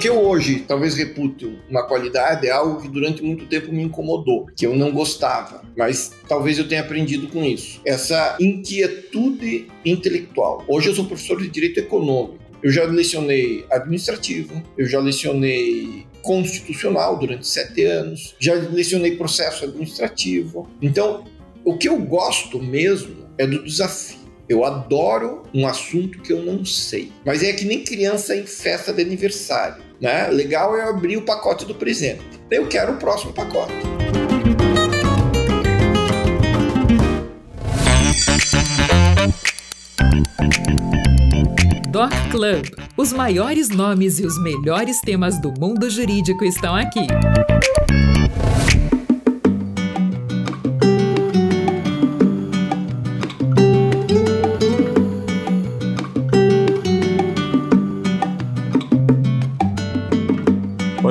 que eu hoje talvez repute uma qualidade é algo que durante muito tempo me incomodou, que eu não gostava, mas talvez eu tenha aprendido com isso. Essa inquietude intelectual. Hoje eu sou professor de direito econômico. Eu já lecionei administrativo, eu já lecionei constitucional durante sete anos, já lecionei processo administrativo. Então, o que eu gosto mesmo é do desafio. Eu adoro um assunto que eu não sei. Mas é que nem criança em festa de aniversário. Né? Legal é abrir o pacote do presente. Eu quero o próximo pacote. Doc Club. Os maiores nomes e os melhores temas do mundo jurídico estão aqui.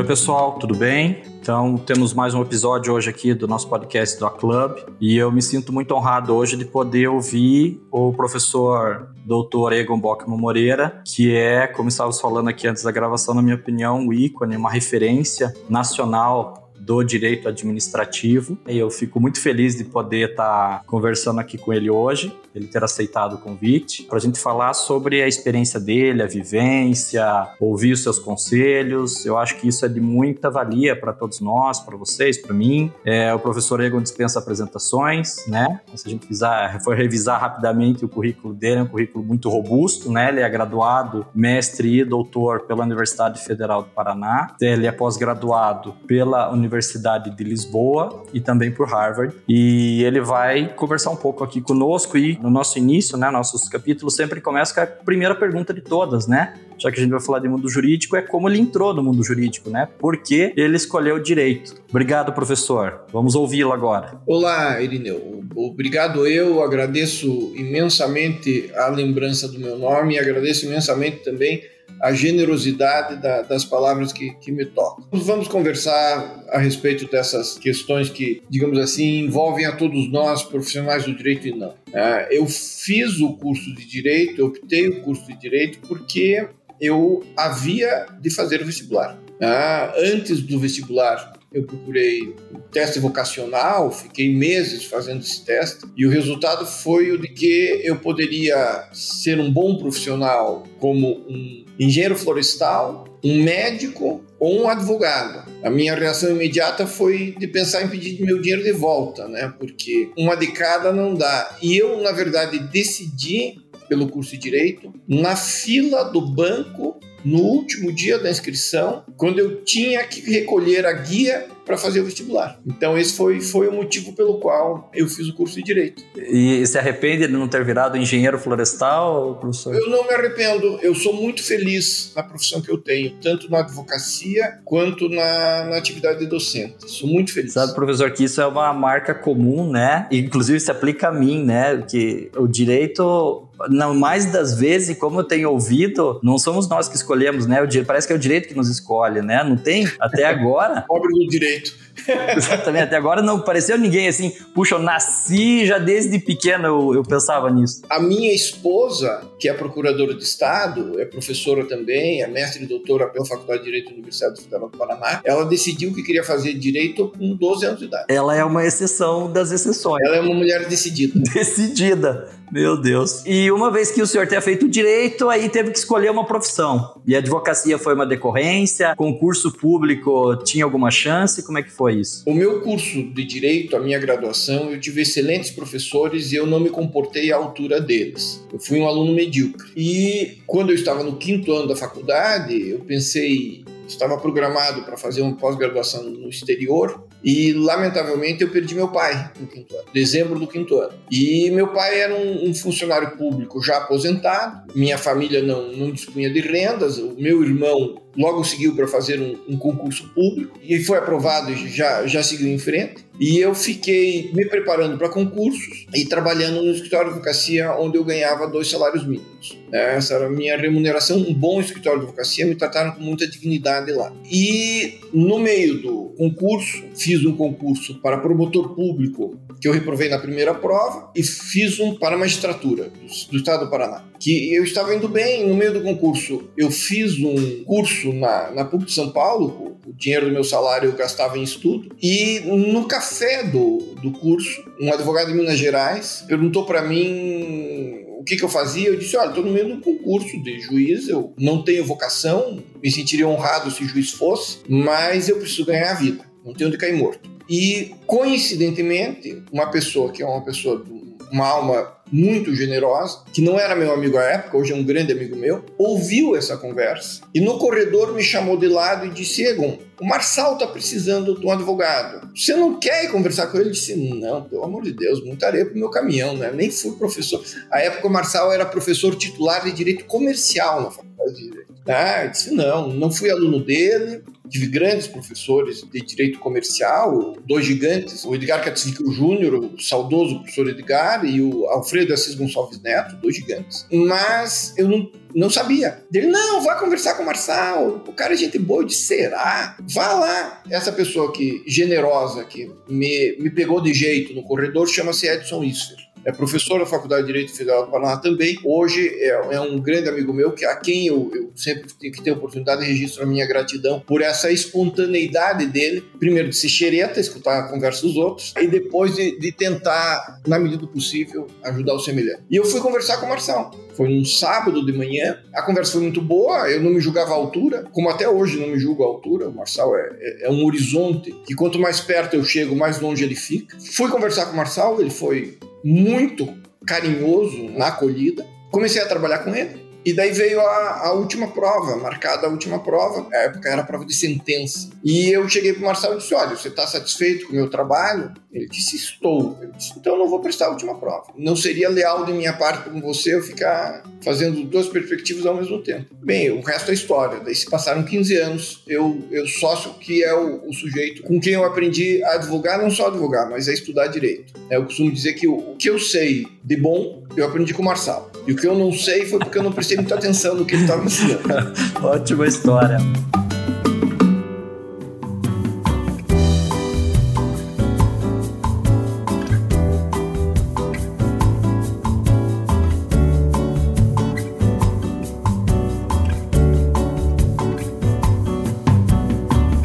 Pessoal, tudo bem? Então, temos mais um episódio hoje aqui do nosso podcast do Club e eu me sinto muito honrado hoje de poder ouvir o professor Dr. Egon Bockman Moreira, que é, como estávamos falando aqui antes da gravação, na minha opinião, um ícone, uma referência nacional do direito administrativo. E eu fico muito feliz de poder estar conversando aqui com ele hoje, ele ter aceitado o convite, para a gente falar sobre a experiência dele, a vivência, ouvir os seus conselhos. Eu acho que isso é de muita valia para todos nós, para vocês, para mim. É, o professor Egon dispensa apresentações, né? Se a gente fizer, for revisar rapidamente o currículo dele, é um currículo muito robusto, né? Ele é graduado, mestre e doutor pela Universidade Federal do Paraná. Ele é pós-graduado pela Universidade Universidade de Lisboa e também por Harvard. E ele vai conversar um pouco aqui conosco e no nosso início, né, nossos capítulos sempre começa com a primeira pergunta de todas, né? Já que a gente vai falar de mundo jurídico, é como ele entrou no mundo jurídico, né? Por que ele escolheu direito? Obrigado, professor. Vamos ouvi-lo agora. Olá, Irineu. Obrigado eu, agradeço imensamente a lembrança do meu nome e agradeço imensamente também a generosidade da, das palavras que, que me tocam. Vamos conversar a respeito dessas questões que, digamos assim, envolvem a todos nós, profissionais do direito e não. É, eu fiz o curso de direito, optei o curso de direito porque eu havia de fazer o vestibular. É, antes do vestibular, eu procurei o teste vocacional, fiquei meses fazendo esse teste e o resultado foi o de que eu poderia ser um bom profissional como um engenheiro florestal, um médico ou um advogado. A minha reação imediata foi de pensar em pedir meu dinheiro de volta, né? Porque uma de cada não dá. E eu, na verdade, decidi pelo curso de direito na fila do banco no último dia da inscrição, quando eu tinha que recolher a guia para fazer o vestibular. Então esse foi, foi o motivo pelo qual eu fiz o curso de direito. E se arrepende de não ter virado engenheiro florestal, professor? Eu não me arrependo. Eu sou muito feliz na profissão que eu tenho, tanto na advocacia quanto na, na atividade docente. Sou muito feliz. Sabe, professor, que isso é uma marca comum, né? E, inclusive se aplica a mim, né? Que o direito mais das vezes, como eu tenho ouvido, não somos nós que escolhemos, né? O, parece que é o direito que nos escolhe, né? Não tem até agora. Pobre do direito. Exatamente. Até agora não pareceu ninguém assim, puxa, eu nasci já desde pequeno, eu, eu pensava nisso. A minha esposa, que é procuradora de Estado, é professora também, é mestre e doutora pela Faculdade de Direito da Universidade Federal do Paraná, ela decidiu que queria fazer direito com 12 anos de idade. Ela é uma exceção das exceções. Ela é uma mulher decidida. Decidida. Meu Deus. E uma vez que o senhor tenha feito direito, aí teve que escolher uma profissão. E a advocacia foi uma decorrência? Concurso público tinha alguma chance? Como é que foi isso? O meu curso de direito, a minha graduação, eu tive excelentes professores e eu não me comportei à altura deles. Eu fui um aluno medíocre. E quando eu estava no quinto ano da faculdade, eu pensei, estava programado para fazer uma pós-graduação no exterior e, lamentavelmente, eu perdi meu pai no quinto ano, dezembro do quinto ano. E meu pai era um, um funcionário público já aposentado, minha família não, não dispunha de rendas, o meu irmão logo seguiu para fazer um, um, concurso público e foi aprovado e já, já seguiu em frente. E eu fiquei me preparando para concursos e trabalhando no escritório de advocacia, onde eu ganhava dois salários mínimos. Essa era a minha remuneração, um bom escritório de advocacia, me trataram com muita dignidade lá. E no meio do concurso, fiz um concurso para promotor público, que eu reprovei na primeira prova, e fiz um para magistratura do, do estado do Paraná. Que eu estava indo bem no meio do concurso. Eu fiz um curso na, na PUC de São Paulo, o dinheiro do meu salário eu gastava em estudo, e no café do, do curso, um advogado de Minas Gerais perguntou para mim o que, que, eu fazia? Eu disse: olha, estou no meio de um concurso de juiz, eu não tenho vocação, me sentiria honrado se juiz fosse, mas eu preciso ganhar a vida, não tenho onde cair morto. E, coincidentemente, uma pessoa que é uma pessoa, uma alma muito generosa, que não era meu amigo à época, hoje é um grande amigo meu, ouviu essa conversa e no corredor me chamou de lado e disse: Egon, o Marçal está precisando de um advogado. Você não quer conversar com ele? Eu disse: Não, pelo amor de Deus, muita areia pro meu caminhão, né? Nem fui professor. À época, o Marçal era professor titular de direito comercial na faculdade de direito. Ah, eu disse: Não, não fui aluno dele, tive grandes professores de direito comercial, dois gigantes, o Edgar Catzwickel Júnior, o saudoso professor Edgar, e o Alfredo Assis Gonçalves Neto, dois gigantes. Mas eu não, não sabia. Ele, não, vá conversar com o Marçal, o cara é gente boa. Disse, será? Vá lá. Essa pessoa que, generosa, que me, me pegou de jeito no corredor, chama-se Edson Isfer é professor da Faculdade de Direito Federal do Paraná também. Hoje é, é um grande amigo meu, que a quem eu, eu, sempre tenho que ter oportunidade de registrar a minha gratidão por essa espontaneidade dele, primeiro de ser xereta, escutar a conversa dos outros, e depois de, de tentar, na medida do possível, ajudar o semelhante. E eu fui conversar com o Marçal. Foi num sábado de manhã. A conversa foi muito boa, eu não me julgava a altura, como até hoje não me julgo a altura. O Marçal é, é, é um horizonte que quanto mais perto eu chego, mais longe ele fica. Fui conversar com o Marçal, ele foi muito carinhoso na acolhida. Comecei a trabalhar com ele. E daí veio a, a, última prova, marcada a última prova, na época era a prova de sentença. E eu cheguei para o Marcelo e disse: Olha, você está satisfeito com o meu trabalho? Ele disse: Estou. Eu disse: Então não vou prestar a última prova. Não seria leal de minha parte com você eu ficar fazendo duas perspectivas ao mesmo tempo. Bem, o resto é história. Daí se passaram 15 anos, eu, eu sócio que é o, o sujeito com quem eu aprendi a advogar, não só advogar, mas a estudar direito. Eu costumo dizer que o, o que eu sei de bom, eu aprendi com o Marçal. E o que eu não sei foi porque eu não prestei muita atenção no que ele estava ensinando. Ótima história.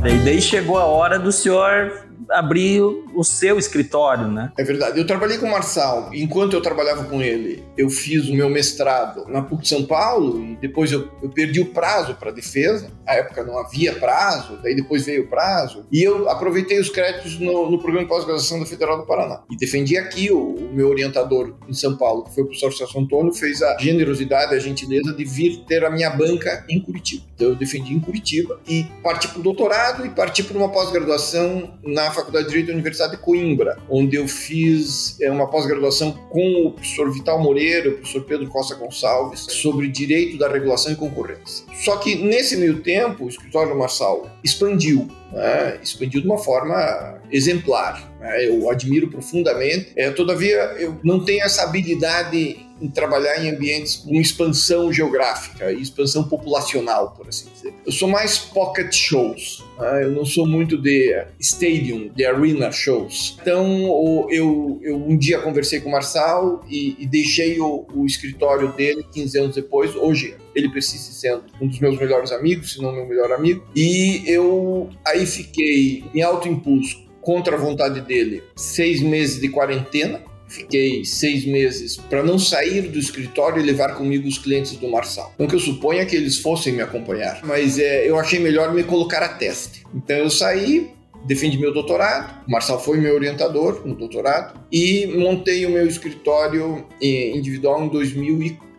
E daí chegou a hora do senhor abrir o seu escritório, né? É verdade. Eu trabalhei com o Marçal. Enquanto eu trabalhava com ele, eu fiz o meu mestrado na PUC de São Paulo e depois eu, eu perdi o prazo para defesa. Na época não havia prazo, daí depois veio o prazo. E eu aproveitei os créditos no, no programa de pós-graduação da Federal do Paraná. E defendi aqui o, o, meu orientador em São Paulo, que foi o professor Celso Antônio, fez a generosidade, a gentileza de vir ter a minha banca em Curitiba. Então eu defendi em Curitiba e parti para o doutorado e parti para uma pós-graduação na Faculdade de Direito da Universidade de Coimbra, onde eu fiz é, uma pós-graduação com o professor Vital Moreira, o professor Pedro Costa Gonçalves, sobre direito da regulação e concorrência. Só que nesse meio tempo, o escritório do Marçal expandiu, né? expandiu de uma forma exemplar. Né? Eu admiro profundamente. É, todavia, eu não tenho essa habilidade em trabalhar em ambientes com expansão geográfica e expansão populacional, por assim dizer. Eu sou mais pocket shows, né? eu não sou muito de stadium, de arena shows. Então, eu, eu um dia conversei com o Marçal e, e deixei o, o, escritório dele 15 anos depois. Hoje, ele persiste sendo um dos meus melhores amigos, se não meu melhor amigo. E eu aí fiquei em alto impulso contra a vontade dele, seis meses de quarentena Fiquei seis meses para não sair do escritório e levar comigo os clientes do Marçal. Não que eu suponha que eles fossem me acompanhar, mas é, eu achei melhor me colocar a teste. Então eu saí, defendi meu doutorado, o Marçal foi meu orientador no doutorado e montei o meu escritório eh, individual em 2004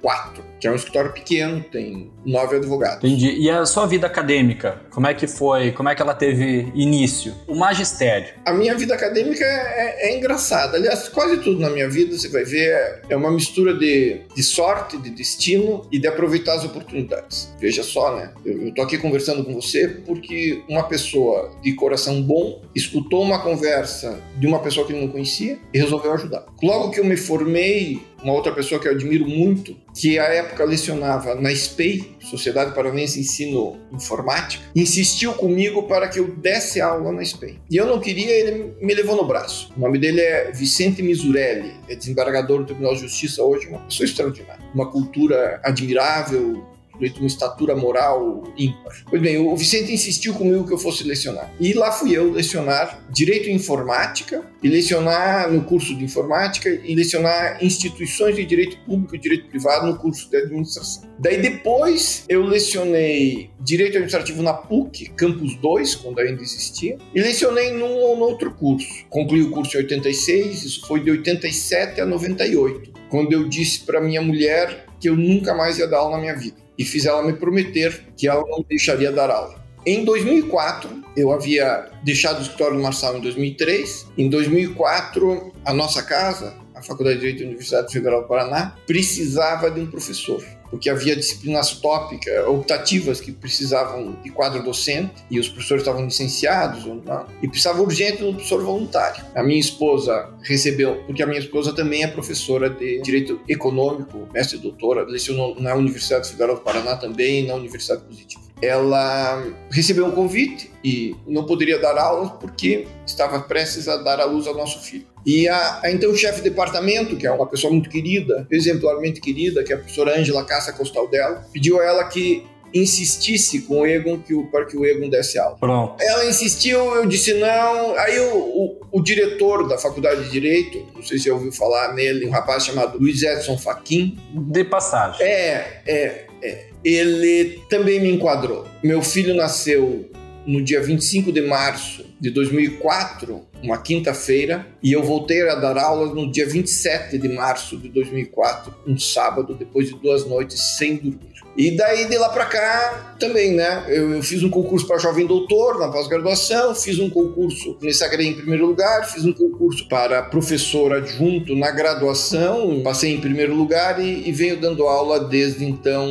que é um escritório pequeno, tem nove advogados. Entendi. E a sua vida acadêmica, como é que foi? Como é que ela teve início? O magistério. A minha vida acadêmica é, é engraçada. Aliás, quase tudo na minha vida, você vai ver, é uma mistura de, de sorte, de destino e de aproveitar as oportunidades. Veja só, né? Eu, eu tô aqui conversando com você porque uma pessoa de coração bom escutou uma conversa de uma pessoa que ele não conhecia e resolveu ajudar. Logo que eu me formei, uma outra pessoa que eu admiro muito que à época lecionava na SPEI, Sociedade Paranense Ensino Informática, insistiu comigo para que eu desse aula na SPEI. E eu não queria, ele me levou no braço. O nome dele é Vicente Misurelli, é desembargador do Tribunal de Justiça hoje, uma pessoa extraordinária. Uma cultura admirável, de uma estatura moral ímpar. Pois bem, o Vicente insistiu comigo que eu fosse lecionar. E lá fui eu lecionar Direito Informática, e lecionar no curso de Informática, e lecionar instituições de Direito Público e Direito Privado no curso de Administração. Daí depois eu lecionei Direito Administrativo na PUC, Campus 2, quando ainda existia, e lecionei num ou no outro curso. Concluí o curso em 86, isso foi de 87 a 98, quando eu disse para minha mulher que eu nunca mais ia dar aula na minha vida e fiz ela me prometer que ela não deixaria dar aula. Em 2004, eu havia deixado o escritório do Marçal em 2003. Em 2004, a nossa casa, Faculdade de Direito da Universidade Federal do Paraná, precisava de um professor porque havia disciplinas tópicas, optativas que precisavam de quadro docente e os professores estavam licenciados não, e precisava urgente de um professor voluntário. A minha esposa recebeu, porque a minha esposa também é professora de Direito Econômico, mestre e doutora, lecionou na Universidade Federal do Paraná também na Universidade Positiva ela recebeu um convite e não poderia dar aulas porque estava prestes a dar à luz ao nosso filho. E a, a então chefe de departamento, que é uma pessoa muito querida, exemplarmente querida, que é a professora Ângela Cassa Costal dela, pediu a ela que insistisse com o Egon que o, para que o Egon desse aula. Pronto. Ela insistiu, eu disse não. Aí o, o, o, diretor da faculdade de Direito, não sei se você ouviu falar nele, um rapaz chamado Luiz Edson Faquin. De passagem. É, é, é ele também me enquadrou. Meu filho nasceu no dia 25 de março de 2004, uma quinta-feira, e eu voltei a dar aulas no dia 27 de março de 2004, um sábado, depois de duas noites sem dormir. E daí de lá para cá também, né? Eu, eu fiz um concurso para jovem doutor na pós-graduação, fiz um concurso, me sagrei em primeiro lugar, fiz um concurso para professor adjunto na graduação, passei em primeiro lugar e, e venho dando aula desde então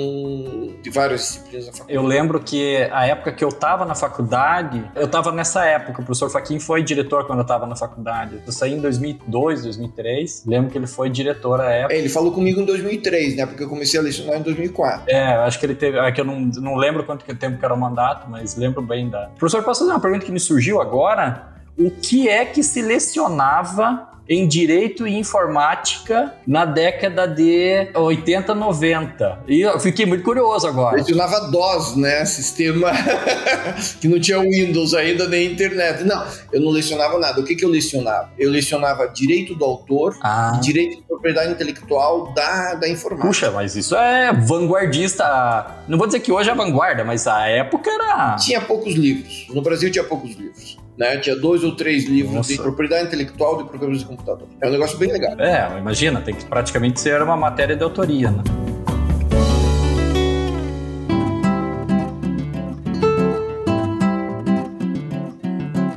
de várias disciplinas da faculdade. Eu lembro que a época que eu estava na faculdade, eu estava nessa época, o professor Faquin foi diretor quando eu estava na faculdade. Eu saí em 2002, 2003, lembro que ele foi diretor à época. É, ele falou comigo em 2003, né? Porque eu comecei a lecionar em 2004. É, acho que ele teve. É que eu não, não lembro quanto tempo que era o mandato, mas lembro bem da. Professor, posso fazer uma pergunta que me surgiu agora? O que é que se lecionava em Direito e Informática na década de 80, 90. E eu fiquei muito curioso agora. Lecionava DOS, né? Sistema que não tinha Windows ainda nem internet. Não, eu não lecionava nada. O que, que eu lecionava? Eu lecionava Direito do Autor ah. Direito de Propriedade Intelectual da, da Informática. Puxa, mas isso é vanguardista. Não vou dizer que hoje é vanguarda, mas a época era... Tinha poucos livros. No Brasil tinha poucos livros. Né? Tinha dois ou três livros Nossa. de propriedade intelectual de programas de computador. É um negócio bem legal. É, imagina, tem que praticamente ser uma matéria de autoria, né?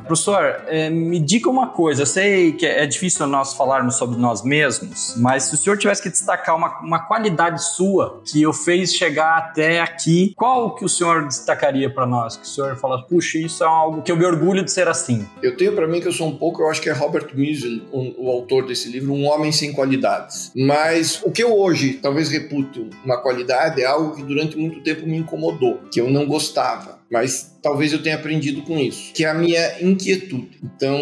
Professor, é, me diga uma coisa. Eu sei que é difícil nós falarmos sobre nós mesmos, mas se o senhor tivesse que destacar uma, uma qualidade sua que o fez chegar até aqui, qual que o senhor destacaria para nós? Que o senhor fala, puxa, isso é algo que eu me orgulho de ser assim. Eu tenho para mim que eu sou um pouco, eu acho que é Robert Musil, o, autor desse livro, Um Homem Sem Qualidades. Mas o que eu hoje talvez repute uma qualidade é algo que durante muito tempo me incomodou, que eu não gostava mas talvez eu tenha aprendido com isso, que é a minha inquietude. Então,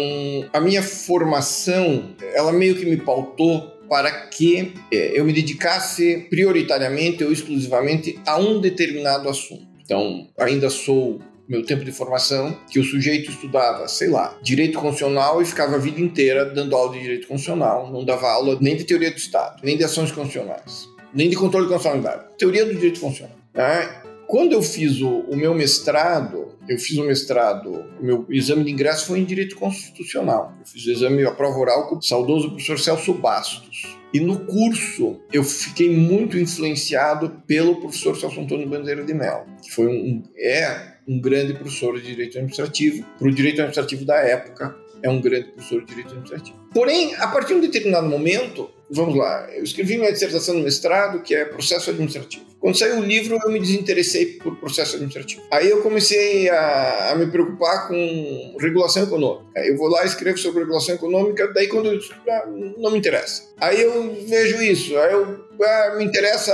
a minha formação, ela meio que me pautou para que é, eu me dedicasse prioritariamente ou exclusivamente a um determinado assunto. Então, ainda sou meu tempo de formação, que o sujeito estudava, sei lá, direito constitucional e ficava a vida inteira dando aula de direito constitucional, não dava aula nem de teoria do Estado, nem de ações constitucionais, nem de controle de constitucionalidade, teoria do direito constitucional. Né? Quando eu fiz o, o, meu mestrado, eu fiz o mestrado, o meu exame de ingresso foi em Direito Constitucional. Eu fiz o exame, a prova oral com o saudoso professor Celso Bastos. E no curso eu fiquei muito influenciado pelo professor Celso Antônio Bandeira de Mello, que foi um, é um grande professor de Direito Administrativo, para o Direito Administrativo da época, é um grande professor de Direito Administrativo. Porém, a partir de um determinado momento, vamos lá, eu escrevi minha dissertação no mestrado, que é processo administrativo. Quando saiu o livro, eu me desinteressei por processo administrativo. Aí eu comecei a, a me preocupar com regulação econômica. Eu vou lá e escrevo sobre regulação econômica, daí quando eu ah, não me interessa. Aí eu vejo isso, aí eu ah, me interessa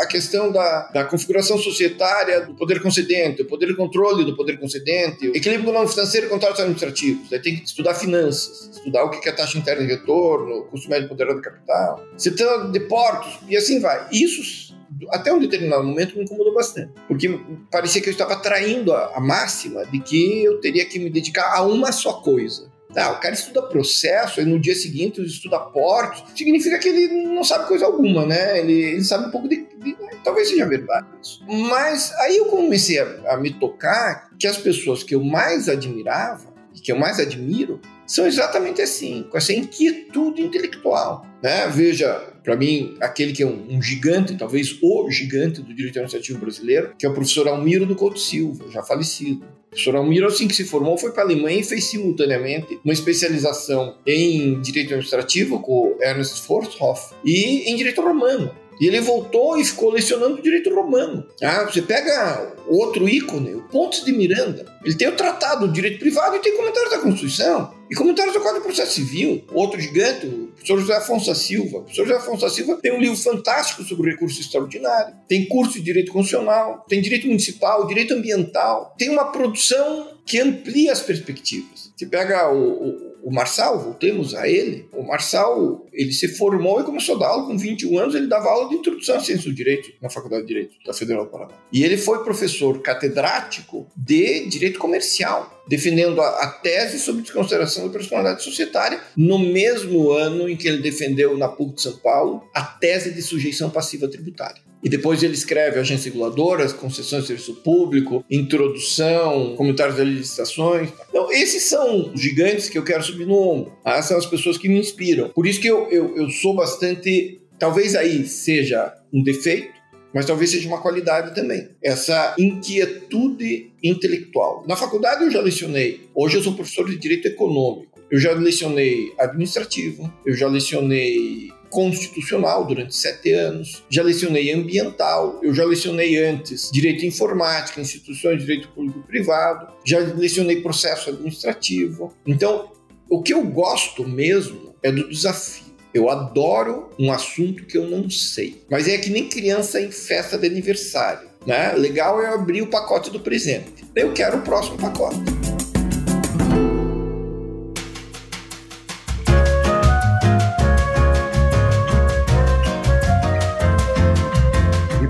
a questão da, da configuração societária do poder concedente, o poder de controle do poder concedente, equilíbrio econômico financeiro e contratos administrativos. Aí tem que estudar finanças, estudar o que é taxa interna de retorno, custo médio ponderado de capital, setão de portos, e assim vai. Isso até um determinado momento me incomodou bastante, porque parecia que eu estava traindo a, a máxima de que eu teria que me dedicar a uma só coisa. Ah, o cara estuda processo, e no dia seguinte estuda portos, significa que ele não sabe coisa alguma, né? Ele, ele sabe um pouco de, de, Talvez seja verdade isso. Mas aí eu comecei a, a me tocar que as pessoas que eu mais admirava e que eu mais admiro são exatamente assim, com essa inquietude intelectual. Né? Veja, para mim, aquele que é um, um, gigante, talvez o gigante do direito administrativo brasileiro, que é o professor Almiro do Couto Silva, já falecido. O professor Almiro, assim que se formou, foi para a Alemanha e fez simultaneamente uma especialização em direito administrativo com Ernst Forshoff e em direito romano. E ele voltou e ficou lecionando direito romano. Ah, você pega outro ícone, o Pontes de Miranda. Ele tem o Tratado do Direito Privado e tem comentários da Constituição. E comentários do Código de Processo Civil. Outro gigante, o professor José Afonso Silva. O professor José Afonso Silva tem um livro fantástico sobre recurso extraordinário. Tem curso de direito constitucional, tem direito municipal, direito ambiental. Tem uma produção que amplia as perspectivas. Você pega o, o o Marçal, voltemos a ele, o Marçal, ele se formou e começou a dar aula com 21 anos, ele dava aula de introdução à ciência do direito na Faculdade de Direito da Federal do Paraná. E ele foi professor catedrático de direito comercial, defendendo a, a tese sobre desconsideração da personalidade societária no mesmo ano em que ele defendeu na PUC de São Paulo a tese de sujeição passiva tributária. E depois ele escreve agências reguladoras, concessões de serviço público, introdução, comentários das licitações. Então, esses são os gigantes que eu quero subir no ombro. Essas são as pessoas que me inspiram. Por isso que eu, eu, eu sou bastante. Talvez aí seja um defeito, mas talvez seja uma qualidade também. Essa inquietude intelectual. Na faculdade eu já lecionei. Hoje eu sou professor de direito econômico. Eu já lecionei administrativo, eu já lecionei constitucional durante sete anos, já lecionei ambiental, eu já lecionei antes direito informática, instituições de direito público-privado, já lecionei processo administrativo. Então, o que eu gosto mesmo é do desafio. Eu adoro um assunto que eu não sei. Mas é que nem criança em festa de aniversário. Né? Legal é abrir o pacote do presente. Eu quero o próximo pacote.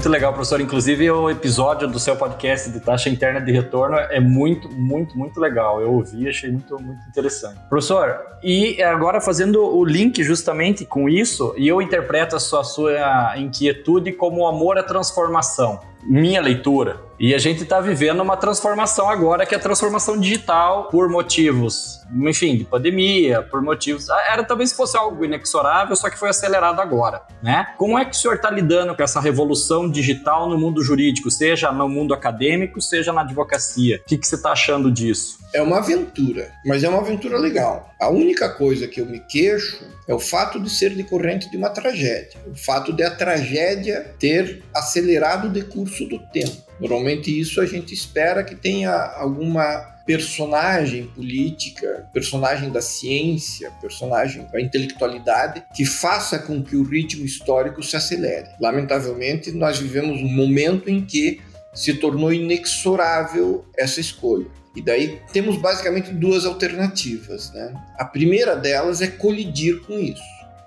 Muito legal, professor. Inclusive, o episódio do seu podcast de taxa interna de retorno é muito, muito, muito legal. Eu ouvi, achei muito, muito interessante. Professor, e agora fazendo o link justamente com isso, e eu interpreto a sua, a sua inquietude como amor à transformação minha leitura. E a gente está vivendo uma transformação agora, que é a transformação digital por motivos, enfim, de pandemia, por motivos. Era talvez fosse algo inexorável, só que foi acelerado agora, né? Como é que o senhor está lidando com essa revolução digital no mundo jurídico, seja no mundo acadêmico, seja na advocacia? O que, que você está achando disso? É uma aventura, mas é uma aventura legal. A única coisa que eu me queixo é o fato de ser decorrente de uma tragédia, o fato de a tragédia ter acelerado o decurso do tempo. Normalmente isso a gente espera que tenha alguma personagem política, personagem da ciência, personagem da intelectualidade que faça com que o ritmo histórico se acelere. Lamentavelmente, nós vivemos um momento em que se tornou inexorável essa escolha. E daí temos basicamente duas alternativas. Né? A primeira delas é colidir com isso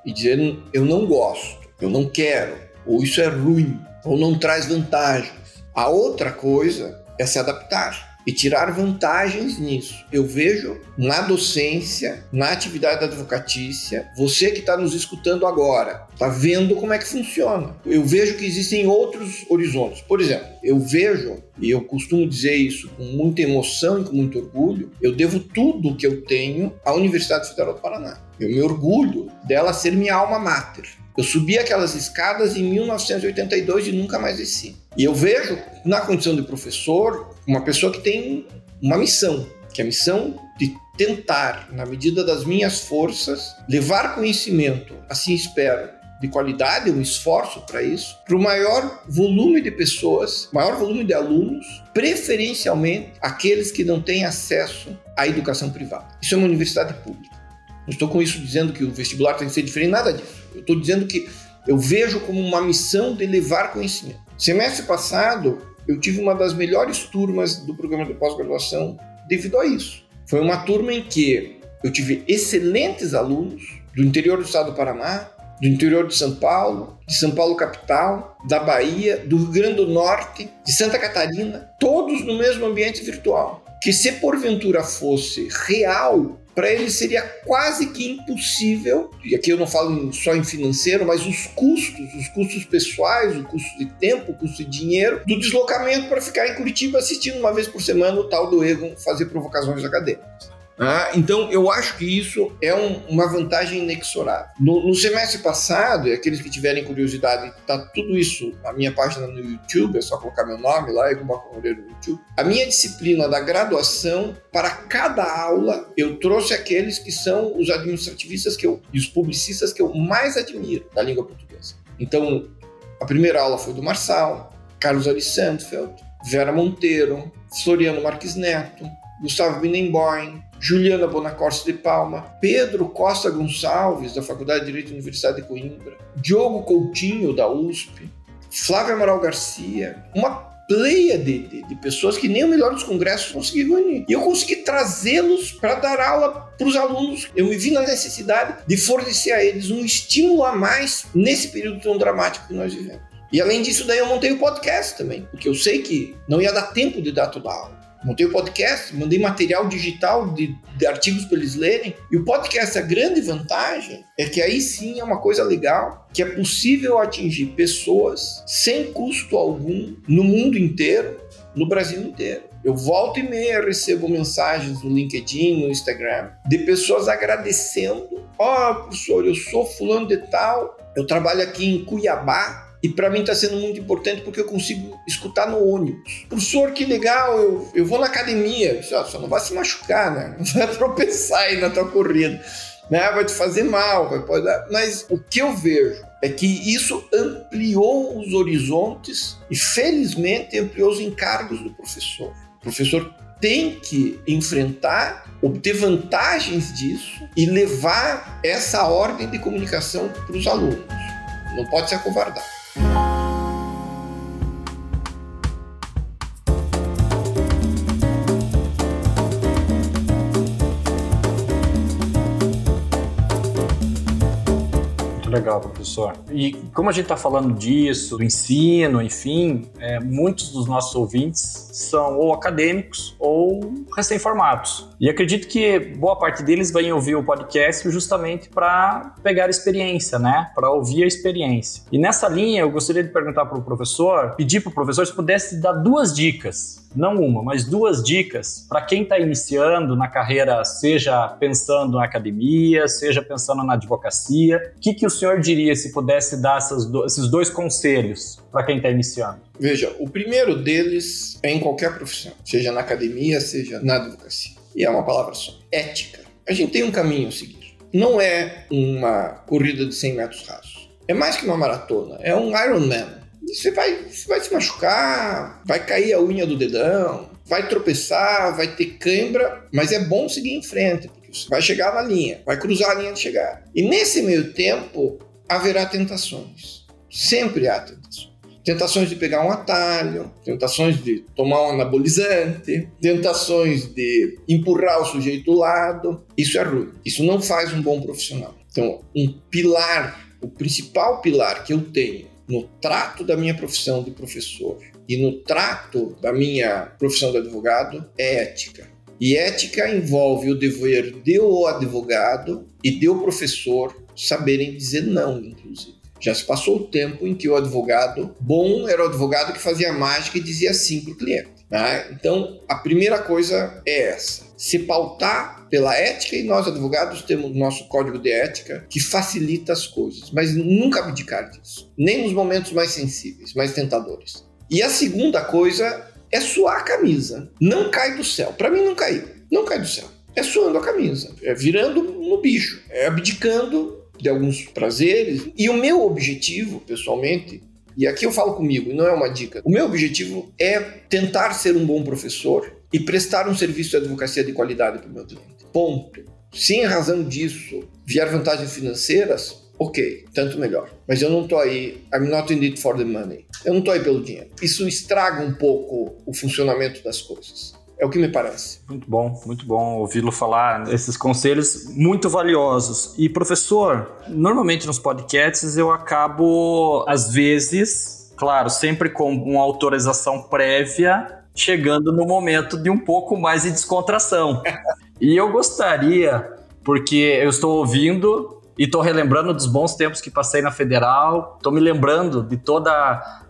e dizer eu não gosto, eu não quero, ou isso é ruim, ou não traz vantagens. A outra coisa é se adaptar e tirar vantagens nisso. Eu vejo na docência, na atividade advocatícia, você que está nos escutando agora, está vendo como é que funciona. Eu vejo que existem outros horizontes. Por exemplo, eu vejo, e eu costumo dizer isso com muita emoção e com muito orgulho, eu devo tudo que eu tenho à Universidade Federal do Paraná. Eu me orgulho dela ser minha alma mater. Eu subi aquelas escadas em 1982 e nunca mais desci. E eu vejo, na condição de professor, uma pessoa que tem uma missão, que é a missão de tentar, na medida das minhas forças, levar conhecimento, assim espero, de qualidade, um esforço para isso, para o maior volume de pessoas, maior volume de alunos, preferencialmente aqueles que não têm acesso à educação privada. Isso é uma universidade pública. Não estou com isso dizendo que o vestibular tem que ser diferente, nada disso. Eu estou dizendo que Eu vejo como uma missão de levar conhecimento. Semestre passado, eu tive uma das melhores turmas do programa de pós-graduação devido a isso. Foi uma turma em que eu tive excelentes alunos do interior do estado do Paraná, do interior de São Paulo, de São Paulo capital, da Bahia, do Rio Grande do Norte, de Santa Catarina, todos no mesmo ambiente virtual. Que se porventura fosse real, para eles seria quase que impossível, e aqui eu não falo só em financeiro, mas os custos, os custos pessoais, o custo de tempo, o custo de dinheiro, do deslocamento para ficar em Curitiba assistindo uma vez por semana o tal do Egon fazer provocações acadêmicas. Ah, então, eu acho que isso é um, uma vantagem inexorável. No, no, semestre passado, e aqueles que tiverem curiosidade, está tudo isso na minha página no YouTube, é só colocar meu nome lá, Egon Moreira no YouTube. A minha disciplina da graduação, para cada aula, eu trouxe aqueles que são os administrativistas que eu, e os publicistas que eu mais admiro da língua portuguesa. Então, a primeira aula foi do Marçal, Carlos Ari Vera Monteiro, Floriano Marques Neto, Gustavo Binnenborn, Juliana Bonacorsi de Palma, Pedro Costa Gonçalves, da Faculdade de Direito da Universidade de Coimbra, Diogo Coutinho, da USP, Flávia Amaral Garcia, uma pleia de, de, de, pessoas que nem o melhor dos congressos conseguiram unir. E eu consegui trazê-los para dar aula para os alunos. Eu me vi na necessidade de fornecer a eles um estímulo a mais nesse período tão dramático que nós vivemos. E além disso, daí eu montei o podcast também, porque eu sei que não ia dar tempo de dar toda a aula montei o podcast, mandei material digital de, de, artigos para eles lerem. E o podcast, a grande vantagem é que aí sim é uma coisa legal, que é possível atingir pessoas sem custo algum no mundo inteiro, no Brasil inteiro. Eu volto e meia recebo mensagens no LinkedIn, no Instagram, de pessoas agradecendo. Ó, oh, professor, eu sou fulano de tal, eu trabalho aqui em Cuiabá, e para mim está sendo muito importante porque eu consigo escutar no ônibus. Professor, que legal, eu, eu vou na academia. Só, só não vai se machucar, né? Não vai tropeçar aí na tua corrida. Né? Vai te fazer mal, vai pode dar. Mas o que eu vejo é que isso ampliou os horizontes e, felizmente, ampliou os encargos do professor. O professor tem que enfrentar, obter vantagens disso e levar essa ordem de comunicação para os alunos. Não pode se acovardar. Bye. Legal, professor. E como a gente está falando disso, do ensino, enfim, é, muitos dos nossos ouvintes são ou acadêmicos ou recém-formados. E acredito que boa parte deles vai ouvir o podcast justamente para pegar experiência, né? Para ouvir a experiência. E nessa linha, eu gostaria de perguntar para o professor, pedir para o professor se pudesse dar duas dicas, não uma, mas duas dicas para quem está iniciando na carreira, seja pensando na academia, seja pensando na advocacia. O que, que o senhor diria se pudesse dar do, esses dois conselhos para quem está iniciando? Veja, o primeiro deles é em qualquer profissão, seja na academia, seja na advocacia e é uma palavra só: ética. A gente tem um caminho a seguir. Não é uma corrida de 100 metros rasos. É mais que uma maratona, é um Ironman. Você vai, você vai se machucar, vai cair a unha do dedão, vai tropeçar, vai ter cãibra, mas é bom seguir em frente, porque você vai chegar na linha, vai cruzar a linha de chegada. E nesse meio tempo haverá tentações. Sempre há tentações tentações de pegar um atalho, tentações de tomar um anabolizante, tentações de empurrar o sujeito do lado. Isso é ruim. Isso não faz um bom profissional. Então, um pilar, o principal pilar que eu tenho no trato da minha profissão de professor e no trato da minha profissão de advogado é ética. E ética envolve o dever de o advogado e de o professor saberem dizer não, inclusive. Já se passou o tempo em que o advogado bom era o advogado que fazia mágica e dizia sim para o cliente. Né? Então, a primeira coisa é essa: se pautar pela ética, e nós, advogados, temos nosso código de ética que facilita as coisas, mas nunca abdicar disso, nem nos momentos mais sensíveis, mais tentadores. E a segunda coisa é suar a camisa. Não cai do céu. Para mim, não caiu. Não cai do céu. É suando a camisa, é virando no bicho, é abdicando de alguns prazeres. E o meu objetivo, pessoalmente, e aqui eu falo comigo, não é uma dica, o meu objetivo é tentar ser um bom professor e prestar um serviço de advocacia de qualidade para o meu cliente. Ponto. Se em razão disso vier vantagens financeiras, ok, tanto melhor. Mas eu não tô aí, I'm not in it for the money. Eu não tô aí pelo dinheiro. Isso estraga um pouco o funcionamento das coisas. É o que me parece. Muito bom, muito bom ouvi-lo falar esses conselhos muito valiosos. E professor, normalmente nos podcasts eu acabo, às vezes, claro, sempre com uma autorização prévia, chegando no momento de um pouco mais de descontração. e eu gostaria, porque eu estou ouvindo e tô relembrando dos bons tempos que passei na Federal, tô me lembrando de toda.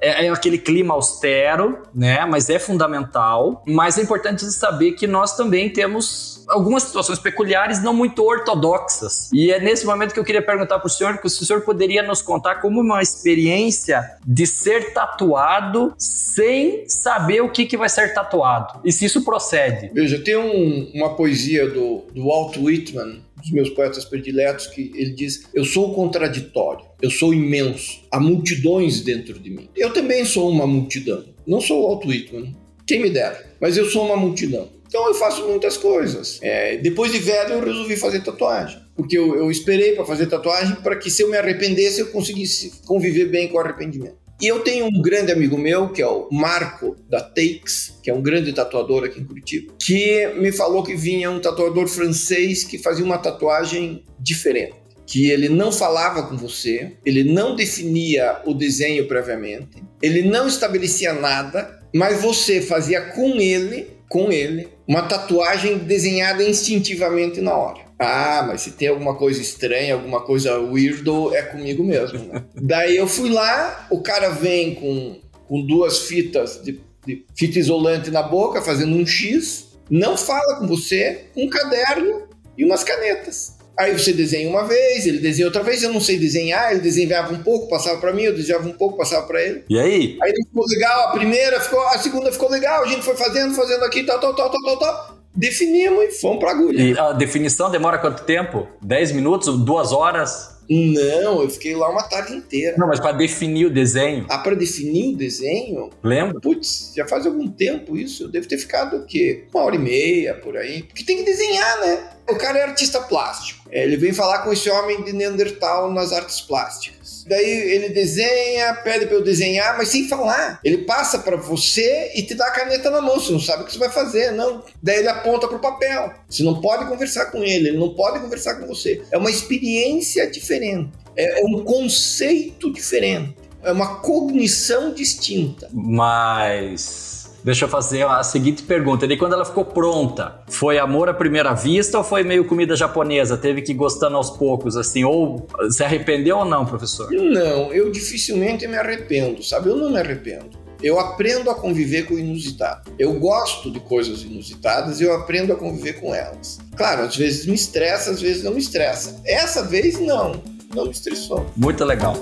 É, é, aquele clima austero, né? Mas é fundamental. Mas é importante saber que nós também temos algumas situações peculiares não muito ortodoxas. E é nesse momento que eu queria perguntar para o senhor, que o senhor poderia nos contar como uma experiência de ser tatuado sem saber o que, que vai ser tatuado. E se isso procede. Veja, tem um, uma poesia do, do Walt Whitman, dos meus poetas prediletos, que ele diz: Eu sou contraditório, eu sou imenso, há multidões dentro de mim. Eu também sou uma multidão. Não sou o Walt Whitman, quem me dera, mas eu sou uma multidão. Então eu faço muitas coisas. É, depois de velho, eu resolvi fazer tatuagem. Porque eu, eu esperei para fazer tatuagem para que, se eu me arrependesse, eu conseguisse conviver bem com o arrependimento. E eu tenho um grande amigo meu, que é o Marco da Takes, que é um grande tatuador aqui em Curitiba, que me falou que vinha um tatuador francês que fazia uma tatuagem diferente. Que ele não falava com você, ele não definia o desenho previamente, ele não estabelecia nada, mas você fazia com ele, com ele, uma tatuagem desenhada instintivamente na hora. Ah, mas se tem alguma coisa estranha, alguma coisa weirdo, é comigo mesmo. Né? Daí eu fui lá, o cara vem com, com duas fitas de, de fita isolante na boca, fazendo um X, não fala com você, um caderno e umas canetas. Aí você desenha uma vez, ele desenha outra vez, eu não sei desenhar, ele desenhava um pouco, passava para mim, eu desenhava um pouco, passava para ele. E aí? Aí ficou legal, a primeira ficou, a segunda ficou legal, a gente foi fazendo, fazendo aqui, tal, tal, tal, tal, tal, tal definimos e fomos para agulha. E a definição demora quanto tempo? 10 minutos? Duas horas? Não, eu fiquei lá uma tarde inteira. Não, mas para definir o desenho. Ah, para definir o desenho? Lembra? Putz, já faz algum tempo isso. Eu devo ter ficado o quê? Uma hora e meia por aí. Porque tem que desenhar, né? O cara é artista plástico. É, ele vem falar com esse homem de Neandertal nas artes plásticas. Daí ele desenha, pede para eu desenhar, mas sem falar. Ele passa para você e te dá a caneta na mão. Você não sabe o que você vai fazer, não. Daí ele aponta pro papel. Você não pode conversar com ele, ele não pode conversar com você. É uma experiência diferente. É, é um conceito diferente. É uma cognição distinta. Mas Deixa eu fazer a seguinte pergunta. E quando ela ficou pronta, foi amor à primeira vista ou foi meio comida japonesa? Teve que ir gostando aos poucos, assim? Ou se arrependeu ou não, professor? Não, eu dificilmente me arrependo, sabe? Eu não me arrependo. Eu aprendo a conviver com o inusitado. Eu gosto de coisas inusitadas e eu aprendo a conviver com elas. Claro, às vezes me estressa, às vezes não me estressa. Essa vez não, não me estressou. Muito legal.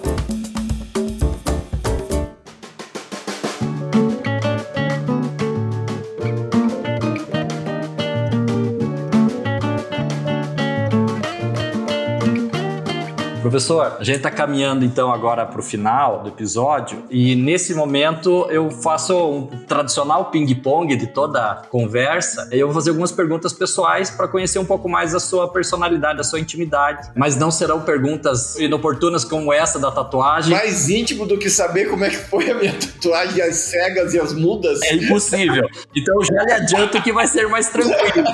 Professor, a gente está caminhando então agora para o final do episódio e nesse momento eu faço um tradicional ping-pong de toda a conversa. E eu vou fazer algumas perguntas pessoais para conhecer um pouco mais a sua personalidade, a sua intimidade. Mas não serão perguntas inoportunas como essa da tatuagem. Mais íntimo do que saber como é que foi a minha tatuagem, as cegas e as mudas. É impossível. Então já lhe adianto que vai ser mais tranquilo.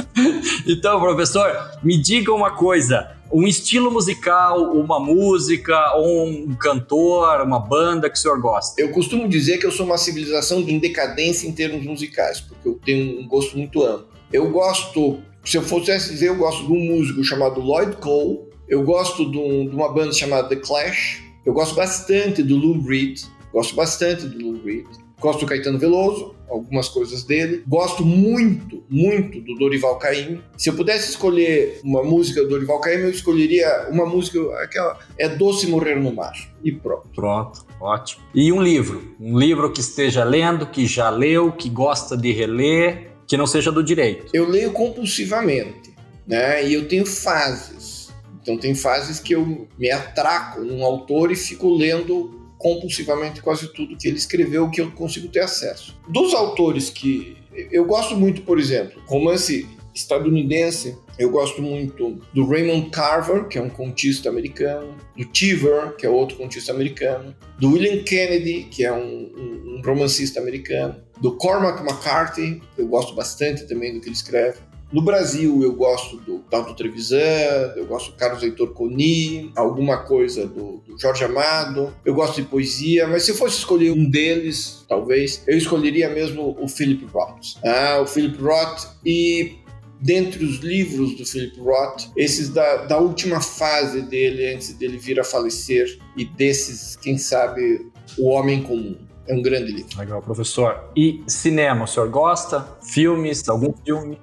então, professor, me diga uma coisa um estilo musical, uma música, um cantor, uma banda que o senhor gosta? Eu costumo dizer que eu sou uma civilização em decadência em termos musicais, porque eu tenho um gosto muito amplo. Eu gosto, se eu fosse dizer, eu gosto de um músico chamado Lloyd Cole, eu gosto de, um, de uma banda chamada The Clash, eu gosto bastante do Lou Reed, gosto bastante do Lou Reed. Gosto do Caetano Veloso, algumas coisas dele. Gosto muito, muito do Dorival Caymmi. Se eu pudesse escolher uma música do Dorival Caymmi, eu escolheria uma música, aquela é Doce Morrer no Mar. E pronto. Pronto, ótimo. E um livro? Um livro que esteja lendo, que já leu, que gosta de reler, que não seja do direito. Eu leio compulsivamente, né? E eu tenho fases. Então tem fases que eu me atraco num autor e fico lendo compulsivamente quase tudo que ele escreveu que eu consigo ter acesso. Dos autores que eu gosto muito, por exemplo, romance estadunidense, eu gosto muito do Raymond Carver, que é um contista americano, do Cheever, que é outro contista americano, do William Kennedy, que é um, um, um romancista americano, do Cormac McCarthy, eu gosto bastante também do que ele escreve, no Brasil, eu gosto do Dalton Trevisan, eu gosto do Carlos Heitor Coni, alguma coisa do, do, Jorge Amado, eu gosto de poesia, mas se eu fosse escolher um deles, talvez, eu escolheria mesmo o Philip Roth. Ah, o Philip Roth e dentre os livros do Philip Roth, esses da, da última fase dele, antes dele vir a falecer, e desses, quem sabe, O Homem Comum. É um grande livro. Legal, professor. E cinema, o senhor gosta? Filmes? Algum filme?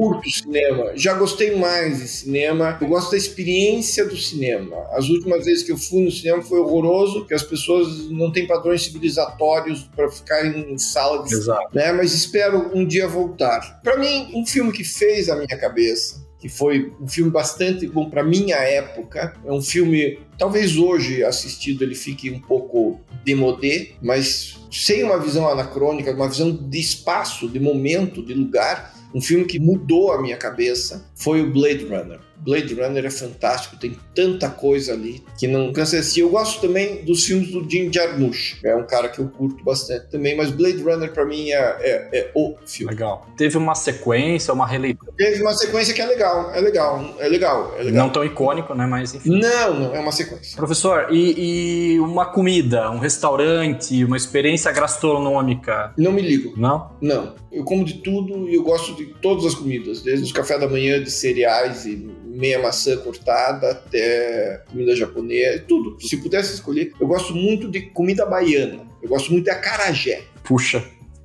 Curto cinema, já gostei mais de cinema, eu gosto da experiência do cinema. As últimas vezes que eu fui no cinema foi horroroso, que as pessoas não têm padrões civilizatórios para ficarem em sala de Exato. né? Mas espero um dia voltar. Para mim, um filme que fez a minha cabeça que foi um filme bastante bom para minha época. É um filme, talvez hoje assistido ele fique um pouco demodé, mas sem uma visão anacrônica, uma visão de espaço, de momento, de lugar um filme que mudou a minha cabeça foi o Blade Runner. Blade Runner é fantástico, tem tanta coisa ali que não cansa de assistir. Eu gosto também dos filmes do Jim Jarmusch, é um cara que eu curto bastante também, mas Blade Runner para mim é, é, é, o filme. Legal. Teve uma sequência, uma releitura? Teve uma sequência que é legal, é legal, é legal, é legal. Não tão icônico, né, mas enfim. Não, não, é uma sequência. Professor, e, e uma comida, um restaurante, uma experiência gastronômica? Não me ligo. Não? Não. Eu como de tudo e eu gosto de todas as comidas, desde os cafés da manhã de cereais e meia maçã cortada até comida japonesa, tudo. Se pudesse escolher, eu gosto muito de comida baiana. Eu gosto muito de acarajé. Puxa,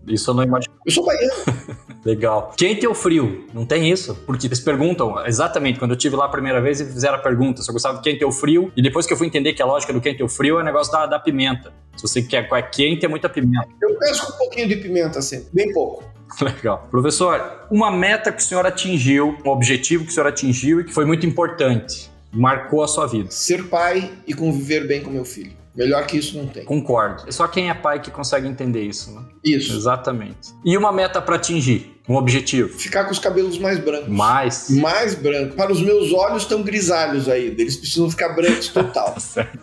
isso eu não imagino. Eu sou baiano. Legal. Quente ou frio? Não tem isso? Porque eles perguntam, exatamente, quando eu tive lá a primeira vez, eles fizeram a pergunta se eu gostava de quente ou frio. E depois que eu fui entender que a lógica do quente ou frio é o negócio da, da pimenta. Se você quer é quente, é muita pimenta. Eu peço um pouquinho de pimenta sempre, bem pouco. Legal. Professor, uma meta que o senhor atingiu, um objetivo que o senhor atingiu e que foi muito importante, marcou a sua vida? Ser pai e conviver bem com meu filho. Melhor que isso não tem. Concordo. É só quem é pai que consegue entender isso, né? Isso. Exatamente. E uma meta para atingir? Um objetivo? Ficar com os cabelos mais brancos. Mais? Mais brancos. Para os meus olhos estão grisalhos aí. Eles precisam ficar brancos total. certo.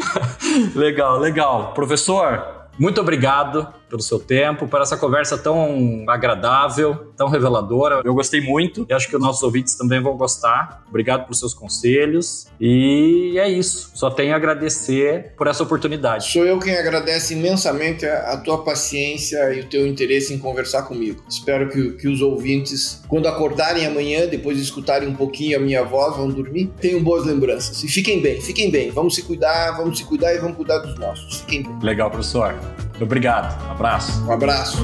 legal, legal. Professor, muito obrigado pelo seu tempo, por essa conversa tão agradável, tão reveladora. Eu gostei muito e acho que os nossos ouvintes também vão gostar. Obrigado por seus conselhos e é isso. Só tenho a agradecer por essa oportunidade. Sou eu quem agradece imensamente a tua paciência e o teu interesse em conversar comigo. Espero que, que os ouvintes, quando acordarem amanhã, depois de escutarem um pouquinho a minha voz, vão dormir, tenham boas lembranças. E fiquem bem, fiquem bem. Vamos se cuidar, vamos se cuidar e vamos cuidar dos nossos. Fiquem bem. Legal, professor. Obrigado. Abraço. Um abraço.